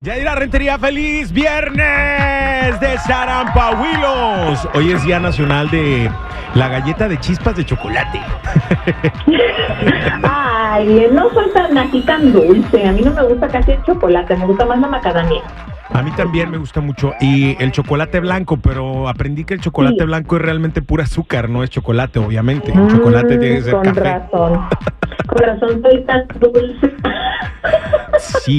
Yaira Rentería, feliz viernes de Sarampahuilos. Hoy es Día Nacional de la galleta de chispas de chocolate. Ay, no soy tan así tan dulce. A mí no me gusta casi el chocolate, me gusta más la macadamia. A mí también me gusta mucho. Y el chocolate blanco, pero aprendí que el chocolate Sí. blanco es realmente pura azúcar, no es chocolate, obviamente. El chocolate tiene que ser Mm, Con café. razón. Con razón soy tan dulce.